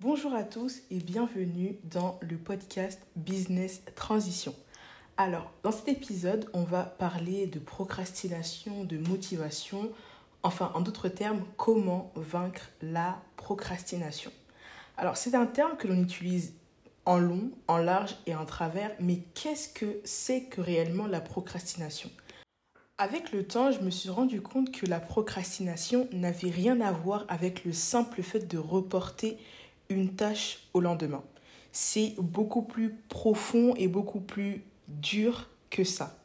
Bonjour à tous et bienvenue dans le podcast Business Transition. Alors, dans cet épisode, on va parler de procrastination, de motivation, enfin, en d'autres termes, comment vaincre la procrastination. Alors, c'est un terme que l'on utilise en long, en large et en travers, mais qu'est-ce que c'est que réellement la procrastination? Avec le temps, je me suis rendu compte que la procrastination n'avait rien à voir avec le simple fait de reporter une tâche au lendemain. C'est beaucoup plus profond et beaucoup plus dur que ça.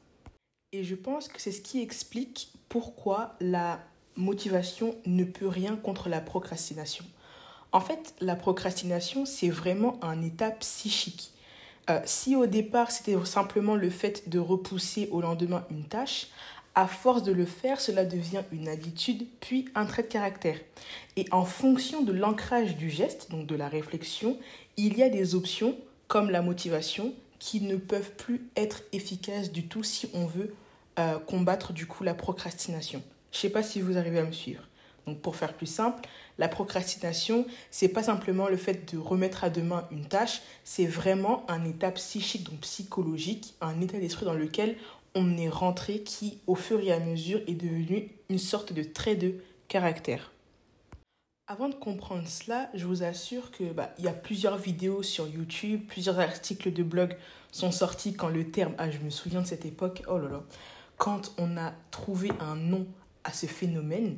Et je pense que c'est ce qui explique pourquoi la motivation ne peut rien contre la procrastination. En fait, la procrastination, c'est vraiment un état psychique. Euh, si au départ c'était simplement le fait de repousser au lendemain une tâche, à force de le faire, cela devient une habitude, puis un trait de caractère. Et en fonction de l'ancrage du geste, donc de la réflexion, il y a des options, comme la motivation, qui ne peuvent plus être efficaces du tout si on veut euh, combattre du coup la procrastination. Je ne sais pas si vous arrivez à me suivre. Donc pour faire plus simple, la procrastination, c'est pas simplement le fait de remettre à demain une tâche, c'est vraiment un état psychique, donc psychologique, un état d'esprit dans lequel on est rentré qui, au fur et à mesure, est devenu une sorte de trait de caractère. Avant de comprendre cela, je vous assure que bah, y a plusieurs vidéos sur YouTube, plusieurs articles de blog sont sortis quand le terme, ah je me souviens de cette époque, oh là là, quand on a trouvé un nom à ce phénomène,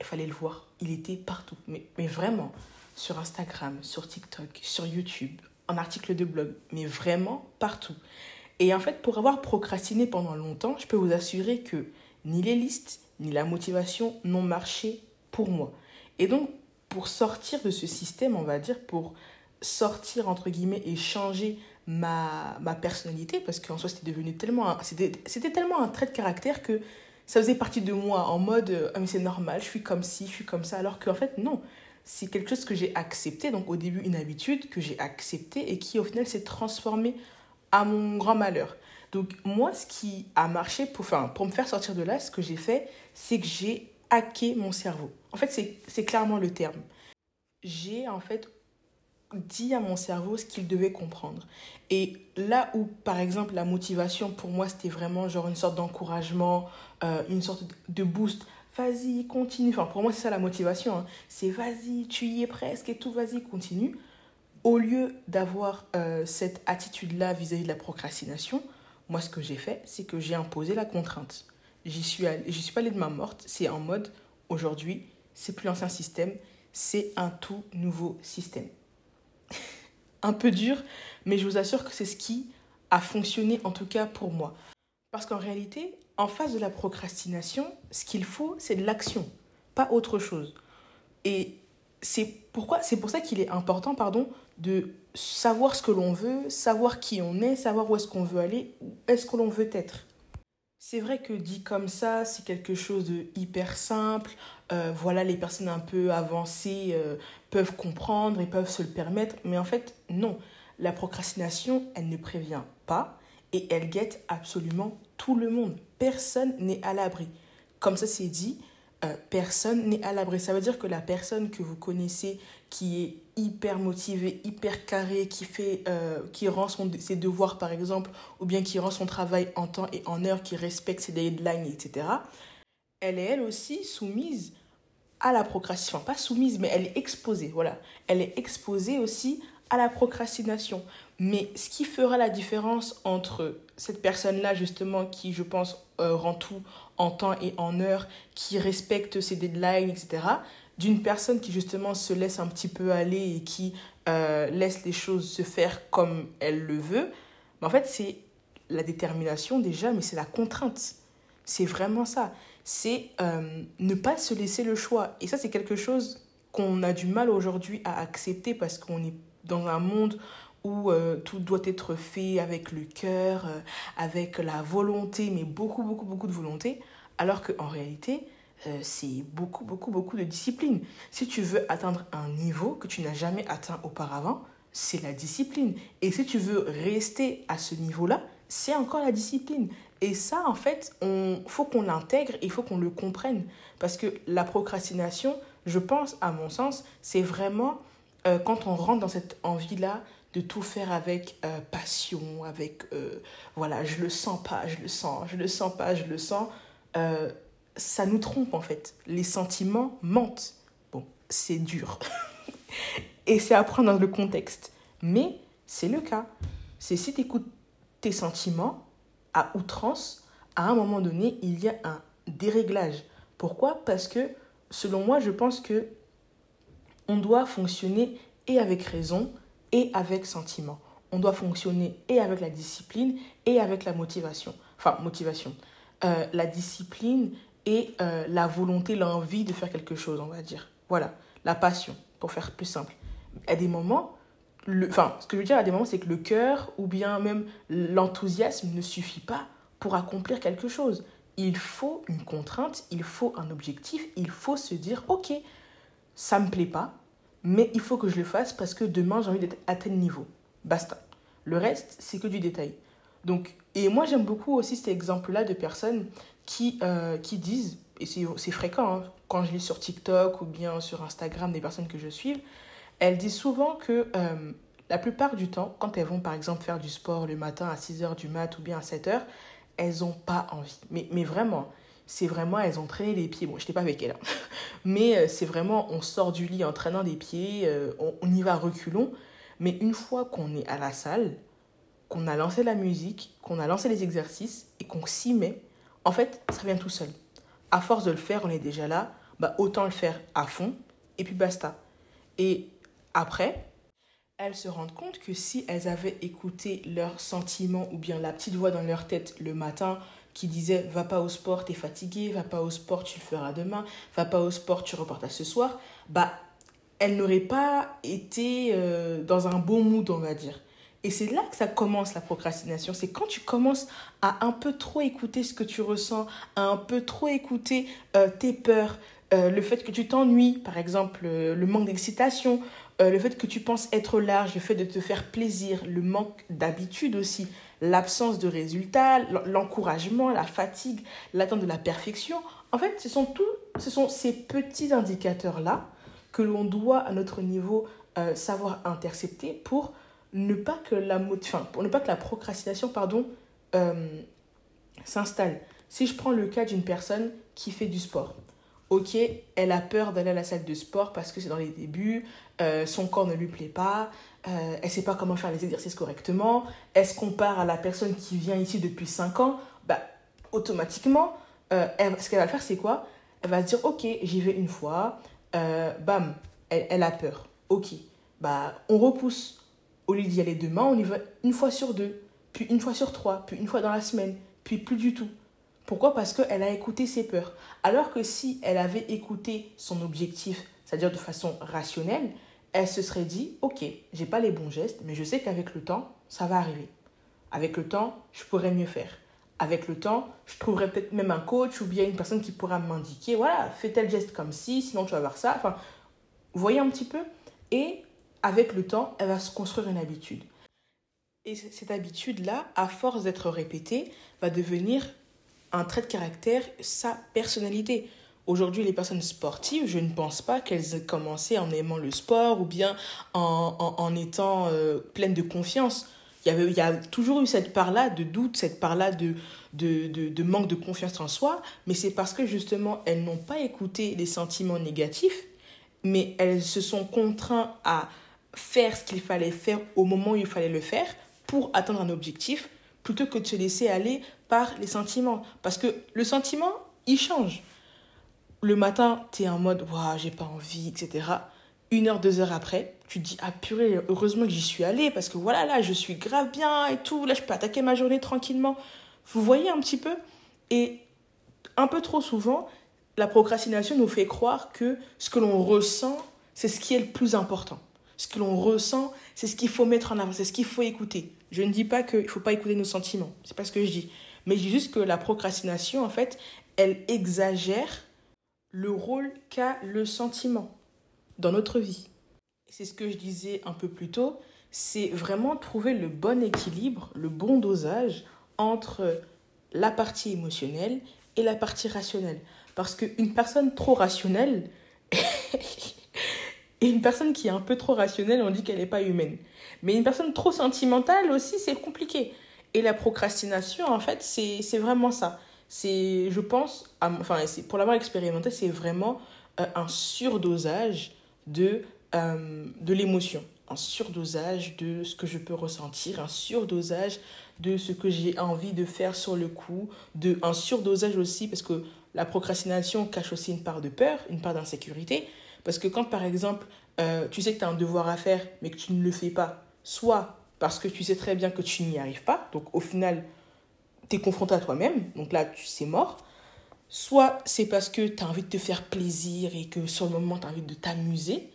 il fallait le voir, il était partout, mais, mais vraiment, sur Instagram, sur TikTok, sur YouTube, en article de blog, mais vraiment partout. Et en fait, pour avoir procrastiné pendant longtemps, je peux vous assurer que ni les listes, ni la motivation n'ont marché pour moi. Et donc, pour sortir de ce système, on va dire, pour sortir, entre guillemets, et changer ma, ma personnalité, parce qu'en soi, c'était devenu tellement... C'était tellement un trait de caractère que ça faisait partie de moi, en mode, ah mais c'est normal, je suis comme ci, je suis comme ça, alors qu'en fait, non. C'est quelque chose que j'ai accepté, donc au début une habitude que j'ai acceptée et qui au final s'est transformée à mon grand malheur. Donc moi, ce qui a marché pour, pour me faire sortir de là, ce que j'ai fait, c'est que j'ai hacké mon cerveau. En fait, c'est clairement le terme. J'ai en fait dit à mon cerveau ce qu'il devait comprendre. Et là où, par exemple, la motivation pour moi, c'était vraiment genre une sorte d'encouragement, euh, une sorte de boost. Vas-y, continue. Enfin, pour moi, c'est ça la motivation. Hein. C'est vas-y, tu y es presque et tout, vas-y, continue au lieu d'avoir euh, cette attitude-là vis-à-vis de la procrastination, moi, ce que j'ai fait, c'est que j'ai imposé la contrainte. J'y suis, suis pas allée de ma morte. C'est en mode, aujourd'hui, c'est plus l'ancien système, c'est un tout nouveau système. un peu dur, mais je vous assure que c'est ce qui a fonctionné, en tout cas pour moi. Parce qu'en réalité, en face de la procrastination, ce qu'il faut, c'est de l'action, pas autre chose. Et c'est pourquoi? C'est pour ça qu'il est important pardon de savoir ce que l'on veut, savoir qui on est, savoir où est-ce qu'on veut aller, où est-ce que l'on veut être. C'est vrai que dit comme ça, c'est quelque chose de hyper simple. Euh, voilà, les personnes un peu avancées euh, peuvent comprendre et peuvent se le permettre. Mais en fait, non. La procrastination, elle ne prévient pas et elle guette absolument tout le monde. Personne n'est à l'abri. Comme ça, c'est dit, euh, personne n'est à l'abri. Ça veut dire que la personne que vous connaissez qui est hyper motivée, hyper carrée, qui, fait, euh, qui rend son, ses devoirs par exemple, ou bien qui rend son travail en temps et en heure, qui respecte ses deadlines, etc., elle est elle aussi soumise à la procrastination. pas soumise, mais elle est exposée, voilà. Elle est exposée aussi à la procrastination. Mais ce qui fera la différence entre cette personne-là, justement, qui, je pense, euh, rend tout en temps et en heure, qui respecte ses deadlines, etc., d'une personne qui, justement, se laisse un petit peu aller et qui euh, laisse les choses se faire comme elle le veut, mais en fait, c'est la détermination déjà, mais c'est la contrainte. C'est vraiment ça. C'est euh, ne pas se laisser le choix. Et ça, c'est quelque chose qu'on a du mal aujourd'hui à accepter parce qu'on est dans un monde où euh, tout doit être fait avec le cœur, euh, avec la volonté, mais beaucoup, beaucoup, beaucoup de volonté, alors qu'en réalité, euh, c'est beaucoup, beaucoup, beaucoup de discipline. Si tu veux atteindre un niveau que tu n'as jamais atteint auparavant, c'est la discipline. Et si tu veux rester à ce niveau-là, c'est encore la discipline. Et ça, en fait, il faut qu'on l'intègre, il faut qu'on le comprenne. Parce que la procrastination, je pense, à mon sens, c'est vraiment quand on rentre dans cette envie-là de tout faire avec euh, passion, avec euh, voilà, je le sens pas, je le sens, je le sens pas, je le sens, ça nous trompe en fait. Les sentiments mentent. Bon, c'est dur. Et c'est à prendre dans le contexte. Mais c'est le cas. C'est si tu écoutes tes sentiments à outrance, à un moment donné, il y a un déréglage. Pourquoi? Parce que, selon moi, je pense que on doit fonctionner et avec raison et avec sentiment. On doit fonctionner et avec la discipline et avec la motivation. Enfin, motivation. Euh, la discipline et euh, la volonté, l'envie de faire quelque chose, on va dire. Voilà, la passion, pour faire plus simple. À des moments, le, enfin, ce que je veux dire à des moments, c'est que le cœur ou bien même l'enthousiasme ne suffit pas pour accomplir quelque chose. Il faut une contrainte, il faut un objectif, il faut se dire, ok, ça me plaît pas, mais il faut que je le fasse parce que demain j'ai envie d'être à tel niveau. Basta. Le reste, c'est que du détail. Donc, et moi j'aime beaucoup aussi cet exemple-là de personnes qui, euh, qui disent, et c'est fréquent hein, quand je lis sur TikTok ou bien sur Instagram des personnes que je suis, elles disent souvent que euh, la plupart du temps, quand elles vont par exemple faire du sport le matin à 6h du mat ou bien à 7h, elles n'ont pas envie. Mais, mais vraiment, c'est vraiment, elles ont traîné les pieds. Bon, je n'étais pas avec elles, hein. mais euh, c'est vraiment, on sort du lit en traînant des pieds, euh, on, on, y va reculons. Mais une fois qu'on est à la salle, qu'on a lancé la musique, qu'on a lancé les exercices et qu'on s'y met, en fait, ça vient tout seul. À force de le faire, on est déjà là, bah, autant le faire à fond et puis basta. Et après, elles se rendent compte que si elles avaient écouté leurs sentiments ou bien la petite voix dans leur tête le matin qui disait va pas au sport, t'es fatigué, va pas au sport, tu le feras demain, va pas au sport, tu reportes à ce soir, bah elles n'auraient pas été euh, dans un bon mood, on va dire. Et c'est là que ça commence la procrastination. C'est quand tu commences à un peu trop écouter ce que tu ressens, à un peu trop écouter euh, tes peurs, euh, le fait que tu t'ennuies, par exemple, le manque d'excitation, le fait que tu penses être large, le fait de te faire plaisir, le manque d'habitude aussi, l'absence de résultats, l'encouragement, la fatigue, l'attente de la perfection. En fait, ce sont, tous, ce sont ces petits indicateurs-là que l'on doit, à notre niveau, euh, savoir intercepter pour ne pas que la, enfin, pour ne pas que la procrastination pardon, euh, s'installe. Si je prends le cas d'une personne qui fait du sport, ok, elle a peur d'aller à la salle de sport parce que c'est dans les débuts, euh, son corps ne lui plaît pas, euh, elle ne sait pas comment faire les exercices correctement, elle se compare à la personne qui vient ici depuis 5 ans, bah, automatiquement, euh, ce qu'elle va faire, c'est quoi? Elle va dire, ok, j'y vais une fois, bam, elle, elle, a peur, ok, bah, on repousse. Au lieu d'y aller demain, on y va une fois sur deux, puis une fois sur trois, puis une fois dans la semaine, puis plus du tout. Pourquoi Parce qu'elle a écouté ses peurs. Alors que si elle avait écouté son objectif, c'est-à-dire de façon rationnelle, elle se serait dit, ok, j'ai pas les bons gestes, mais je sais qu'avec le temps, ça va arriver. Avec le temps, je pourrais mieux faire. Avec le temps, je trouverai peut-être même un coach ou bien une personne qui pourra m'indiquer, voilà, fais tel geste comme ci, sinon tu vas voir ça. Enfin, vous voyez un petit peu? Et avec le temps, elle va se construire une habitude. Et cette habitude-là, à force d'être répétée, va devenir un trait de caractère, sa personnalité. Aujourd'hui, les personnes sportives, je ne pense pas qu'elles aient commencé en aimant le sport ou bien en, en, étant euh, pleines de confiance. Il y, avait, il y a toujours eu cette part-là de doute, cette part-là de, de, de, de, manque de confiance en soi, mais c'est parce que justement, elles n'ont pas écouté les sentiments négatifs, mais elles se sont contraintes à faire ce qu'il fallait faire au moment où il fallait le faire pour atteindre un objectif, plutôt que de se laisser aller par les sentiments. Parce que le sentiment, il change. Le matin, tu es en mode, waouh, j'ai pas envie, etc. Une heure, deux heures après, tu te dis, ah purée, heureusement que j'y suis allée, parce que voilà, là, je suis grave bien et tout, là, je peux attaquer ma journée tranquillement. Vous voyez un petit peu? Et un peu trop souvent, la procrastination nous fait croire que ce que l'on ressent, c'est ce qui est le plus important. Ce que l'on ressent, c'est ce qu'il faut mettre en avant, c'est ce qu'il faut écouter. Je ne dis pas qu'il ne faut pas écouter nos sentiments, c'est pas ce que je dis. Mais je dis juste que la procrastination, en fait, elle exagère le rôle qu'a le sentiment dans notre vie. C'est ce que je disais un peu plus tôt, c'est vraiment trouver le bon équilibre, le bon dosage entre la partie émotionnelle et la partie rationnelle. Parce qu'une personne trop rationnelle, Et une personne qui est un peu trop rationnelle, on dit qu'elle n'est pas humaine. Mais une personne trop sentimentale aussi, c'est compliqué. Et la procrastination, en fait, c'est vraiment ça. C'est, je pense, enfin, pour l'avoir expérimenté, c'est vraiment euh, un surdosage de, euh, de l'émotion, un surdosage de ce que je peux ressentir, un surdosage de ce que j'ai envie de faire sur le coup, de, un surdosage aussi, parce que la procrastination cache aussi une part de peur, une part d'insécurité. Parce que quand, par exemple, euh, tu sais que tu as un devoir à faire, mais que tu ne le fais pas, soit parce que tu sais très bien que tu n'y arrives pas, donc au final, tu es confronté à toi-même, donc là, tu c'est mort. Soit c'est parce que tu as envie de te faire plaisir et que sur le moment, tu as envie de t'amuser.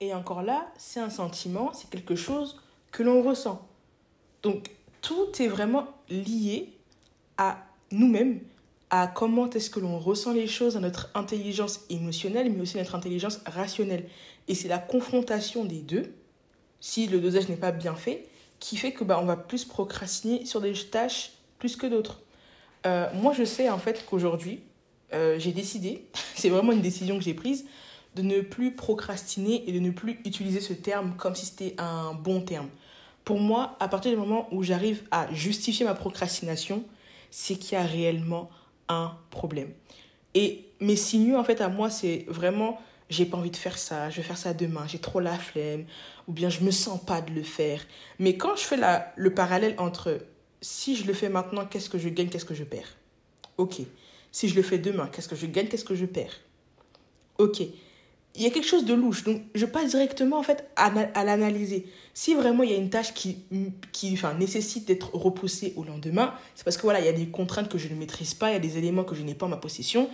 Et encore là, c'est un sentiment, c'est quelque chose que l'on ressent. Donc, tout est vraiment lié à nous-mêmes à comment est-ce que l'on ressent les choses, à notre intelligence émotionnelle, mais aussi notre intelligence rationnelle. Et c'est la confrontation des deux, si le dosage n'est pas bien fait, qui fait que bah, on va plus procrastiner sur des tâches plus que d'autres. Euh, moi, je sais en fait qu'aujourd'hui, euh, j'ai décidé, c'est vraiment une décision que j'ai prise, de ne plus procrastiner et de ne plus utiliser ce terme comme si c'était un bon terme. Pour moi, à partir du moment où j'arrive à justifier ma procrastination, c'est qu'il y a réellement un problème. Et mes signaux, en fait, à moi, c'est vraiment, j'ai pas envie de faire ça, je vais faire ça demain, j'ai trop la flemme, ou bien je me sens pas de le faire. Mais quand je fais la, le parallèle entre si je le fais maintenant, qu'est-ce que je gagne, qu'est-ce que je perds? Ok. Si je le fais demain, qu'est-ce que je gagne, qu'est-ce que je perds? Ok il y a quelque chose de louche. Donc, je passe directement en fait à, l'analyser. Si vraiment il y a une tâche qui, qui enfin, nécessite d'être repoussée au lendemain, c'est parce que voilà, il y a des contraintes que je ne maîtrise pas, il y a des éléments que je n'ai pas en ma possession.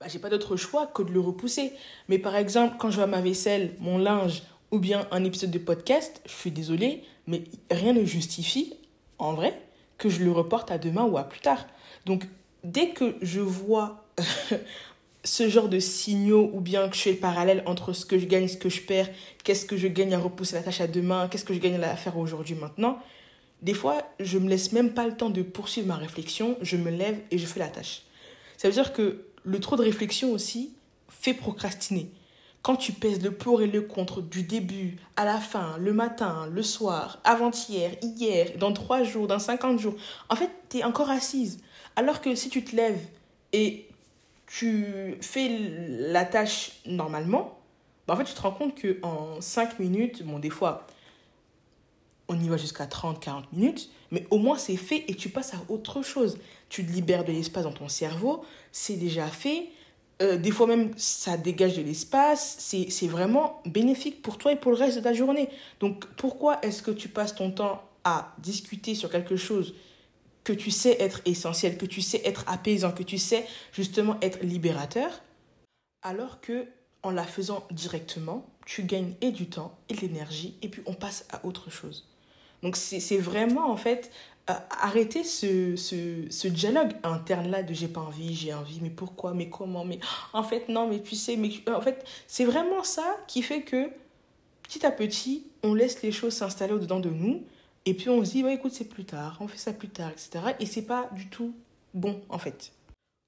Bah, j'ai pas d'autre choix que de le repousser. Mais par exemple, quand je vois ma vaisselle, mon linge ou bien un épisode de podcast, je suis désolée, mais rien ne justifie, en vrai, que je le reporte à demain ou à plus tard. Donc, dès que je vois ce genre de signaux ou bien que je fais le parallèle entre ce que je gagne, ce que je perds, qu'est-ce que je gagne à repousser la tâche à demain, qu'est-ce que je gagne à faire aujourd'hui, maintenant, des fois, je me laisse même pas le temps de poursuivre ma réflexion, je me lève et je fais la tâche. Ça veut dire que le trop de réflexion aussi fait procrastiner. Quand tu pèses le pour et le contre du début à la fin, le matin, le soir, avant-hier, hier, dans trois jours, dans 50 jours, en fait, tu es encore assise. Alors que si tu te lèves et tu fais la tâche normalement, bah en fait, tu te rends compte qu'en 5 minutes, bon, des fois, on y va jusqu'à 30, 40 minutes, mais au moins c'est fait et tu passes à autre chose. Tu libères de l'espace dans ton cerveau, c'est déjà fait. Euh, des fois même, ça dégage de l'espace. C'est vraiment bénéfique pour toi et pour le reste de ta journée. Donc, pourquoi est-ce que tu passes ton temps à discuter sur quelque chose que tu sais être essentiel, que tu sais être apaisant, que tu sais justement être libérateur, alors que en la faisant directement, tu gagnes et du temps et de l'énergie et puis on passe à autre chose. Donc c'est vraiment en fait euh, arrêter ce, ce, ce, dialogue interne là de j'ai pas envie, j'ai envie, mais pourquoi, mais comment, mais en fait non, mais tu sais, mais en fait c'est vraiment ça qui fait que petit à petit on laisse les choses s'installer au-dedans de nous et puis on se dit, écoute, c'est plus tard, on fait ça plus tard, etc. Et c'est pas du tout bon, en fait.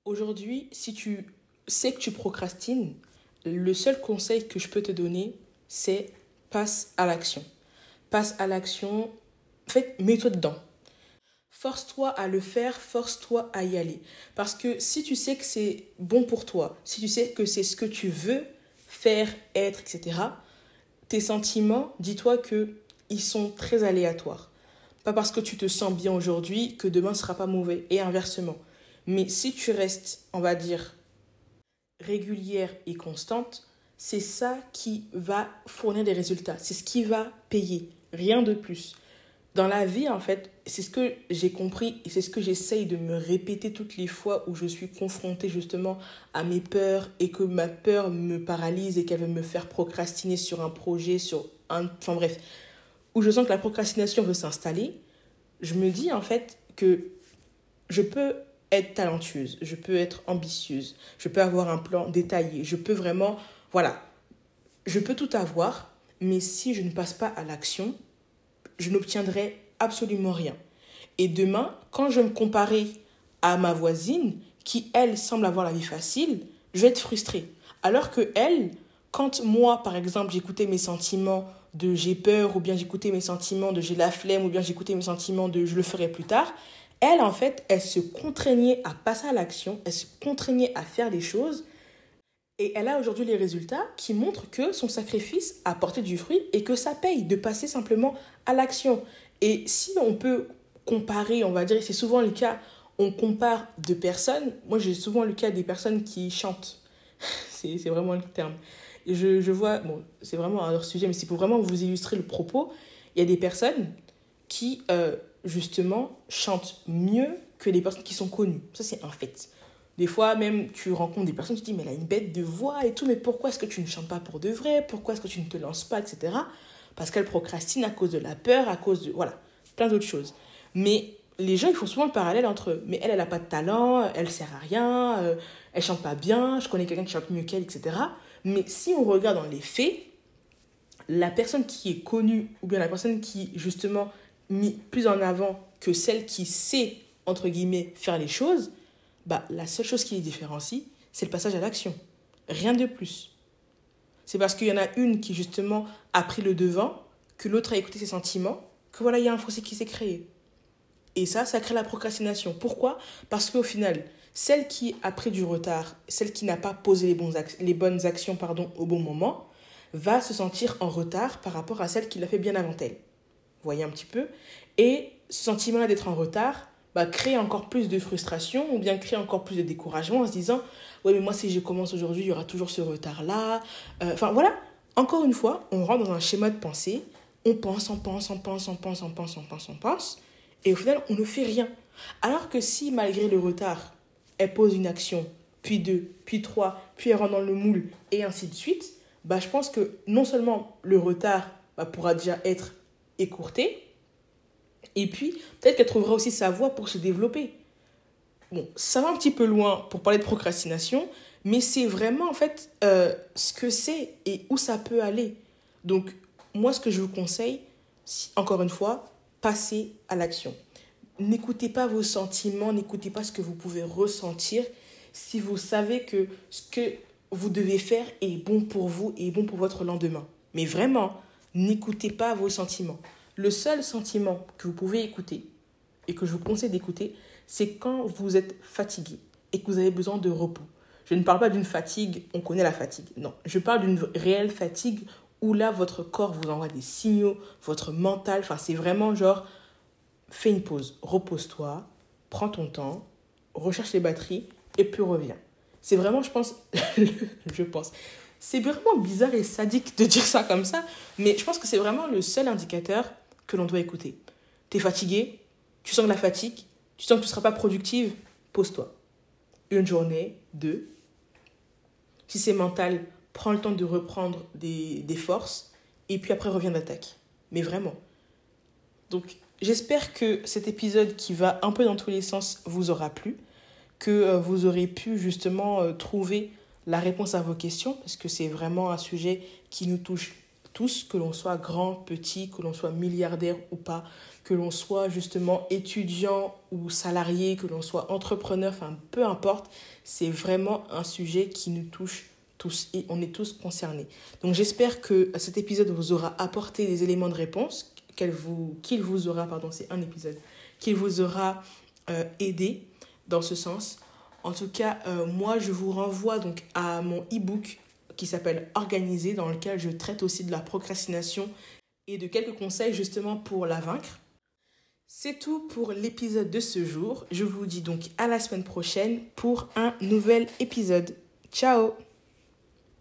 Aujourd'hui, si tu sais que tu procrastines, le seul conseil que je peux te donner, c'est passe à l'action. Passe à l'action, en fait, mets-toi dedans. Force-toi à le faire, force-toi à y aller. Parce que si tu sais que c'est bon pour toi, si tu sais que c'est ce que tu veux faire, être, etc., tes sentiments, dis-toi que ils sont très aléatoires. Pas parce que tu te sens bien aujourd'hui que demain ne sera pas mauvais, et inversement. Mais si tu restes, on va dire, régulière et constante, c'est ça qui va fournir des résultats. C'est ce qui va payer, rien de plus. Dans la vie, en fait, c'est ce que j'ai compris et c'est ce que j'essaye de me répéter toutes les fois où je suis confrontée justement à mes peurs et que ma peur me paralyse et qu'elle veut me faire procrastiner sur un projet, sur un... Enfin bref, où je sens que la procrastination veut s'installer, je me dis en fait que je peux être talentueuse, je peux être ambitieuse, je peux avoir un plan détaillé, je peux vraiment, voilà, je peux tout avoir, mais si je ne passe pas à l'action, je n'obtiendrai absolument rien. Et demain, quand je me comparer à ma voisine, qui elle semble avoir la vie facile, je vais être frustrée. Alors que elle, quand moi, par exemple, j'écoutais mes sentiments de j'ai peur, ou bien j'écoutais mes sentiments de j'ai la flemme, ou bien j'écoutais mes sentiments de je le ferai plus tard, elle, en fait, elle se contraignait à passer à l'action, elle se contraignait à faire les choses. Et elle a aujourd'hui les résultats qui montrent que son sacrifice a porté du fruit et que ça paye de passer simplement à l'action. Et si on peut comparer, on va dire, c'est souvent le cas, on compare deux personnes. Moi, j'ai souvent le cas des personnes qui chantent. c'est vraiment le terme. Je, je vois, bon, c'est vraiment un autre sujet, mais c'est pour vraiment vous illustrer le propos. Il y a des personnes qui, euh, justement, chantent mieux que les personnes qui sont connues. Ça, c'est un fait. Des fois, même, tu rencontres des personnes, tu te dis, mais elle a une bête de voix et tout, mais pourquoi est-ce que tu ne chantes pas pour de vrai? Pourquoi est-ce que tu ne te lances pas, etc. Parce qu'elle procrastine à cause de la peur, à cause de. Voilà, plein d'autres choses. Mais les gens, ils font souvent le parallèle entre eux. Mais elle, elle n'a pas de talent, elle sert à rien, euh, elle chante pas bien, je connais quelqu'un qui chante mieux qu'elle, etc. Mais si on regarde dans les faits, la personne qui est connue, ou bien la personne qui, justement, mis plus en avant que celle qui sait, entre guillemets, faire les choses, bah, la seule chose qui les différencie, c'est le passage à l'action. Rien de plus. C'est parce qu'il y en a une qui, justement, a pris le devant, que l'autre a écouté ses sentiments, que voilà, il y a un fossé qui s'est créé. Et ça, ça crée la procrastination. Pourquoi? Parce qu'au final, celle qui a pris du retard, celle qui n'a pas posé les, bonnes actions pardon, au bon moment, va se sentir en retard par rapport à celle qui l'a fait bien avant elle. Vous voyez un petit peu? Et ce sentiment d'être en retard bah, crée encore plus de frustration ou bien crée encore plus de découragement en se disant Ouais, mais moi, si je commence aujourd'hui, il y aura toujours ce retard-là. Euh, enfin, voilà. Encore une fois, on rentre dans un schéma de pensée. On pense, on pense, on pense, on pense, on pense, on pense, on pense. Et au final, on ne fait rien. Alors que si, malgré le retard, elle pose une action, puis deux, puis trois, puis elle rentre dans le moule, et ainsi de suite, bah, je pense que non seulement le retard bah, pourra déjà être écourté, et puis, peut-être qu'elle trouvera aussi sa voie pour se développer. Bon, ça va un petit peu loin pour parler de procrastination, mais c'est vraiment en fait euh, ce que c'est et où ça peut aller. Donc, moi, ce que je vous conseille, encore une fois, passez à l'action. N'écoutez pas vos sentiments, n'écoutez pas ce que vous pouvez ressentir si vous savez que ce que vous devez faire est bon pour vous et bon pour votre lendemain. Mais vraiment, n'écoutez pas vos sentiments. Le seul sentiment que vous pouvez écouter et que je vous conseille d'écouter, c'est quand vous êtes fatigué et que vous avez besoin de repos. Je ne parle pas d'une fatigue, on connaît la fatigue. Non, je parle d'une réelle fatigue où là, votre corps vous envoie des signaux, votre mental, enfin, c'est vraiment genre, fais une pause, repose-toi, prends ton temps, recherche les batteries et puis reviens. C'est vraiment, je pense, je pense, c'est vraiment bizarre et sadique de dire ça comme ça, mais je pense que c'est vraiment le seul indicateur que l'on doit écouter. Tu es fatigué, tu sens de la fatigue, tu sens que tu ne seras pas productive, pose-toi. Une journée, deux. Si c'est mental, prends le temps de reprendre des, des forces et puis après reviens d'attaque. Mais vraiment. Donc j'espère que cet épisode qui va un peu dans tous les sens vous aura plu, que euh, vous aurez pu justement euh, trouver la réponse à vos questions, parce que c'est vraiment un sujet qui nous touche tous, que l'on soit grand, petit, que l'on soit milliardaire ou pas, que l'on soit justement étudiant ou salarié, que l'on soit entrepreneur, enfin peu importe, c'est vraiment un sujet qui nous touche tous et on est tous concernés. Donc j'espère que cet épisode vous aura apporté des éléments de réponse, qu'il vous, qu'il vous aura, pardon, c'est un épisode, qu'il vous aura euh, aidé dans ce sens. En tout cas, euh, moi, je vous renvoie donc à mon e-book qui s'appelle Organiser, dans lequel je traite aussi de la procrastination et de quelques conseils justement pour la vaincre. C'est tout pour l'épisode de ce jour. Je vous dis donc à la semaine prochaine pour un nouvel épisode. Ciao